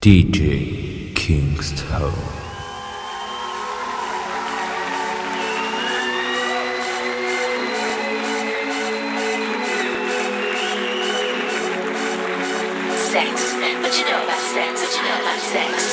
DJ Kingstone. Sex, what you know about sex? What you know about sex?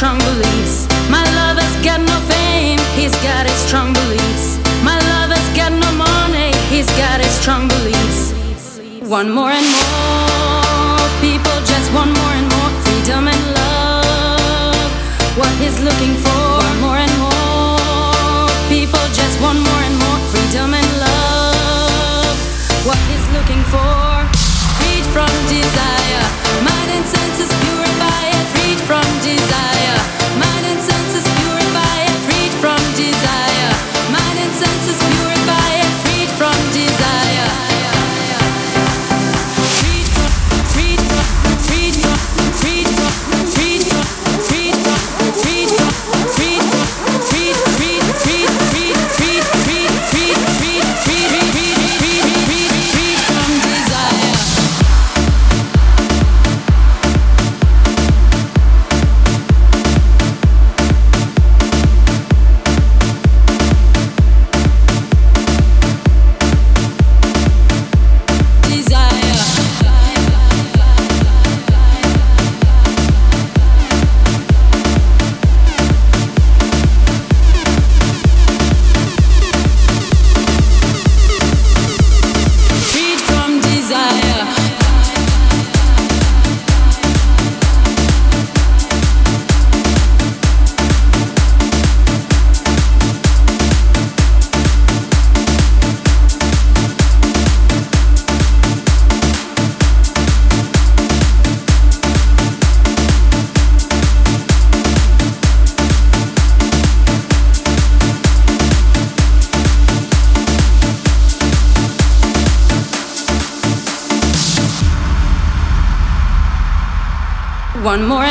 strong beliefs. My lover's got no fame, he's got his strong beliefs. My lover's got no money, he's got his strong beliefs. One more and more people just want more and more freedom and love. What he's looking for. One more and more people just want more and more freedom and love. What he's looking for. Freed from desire. one more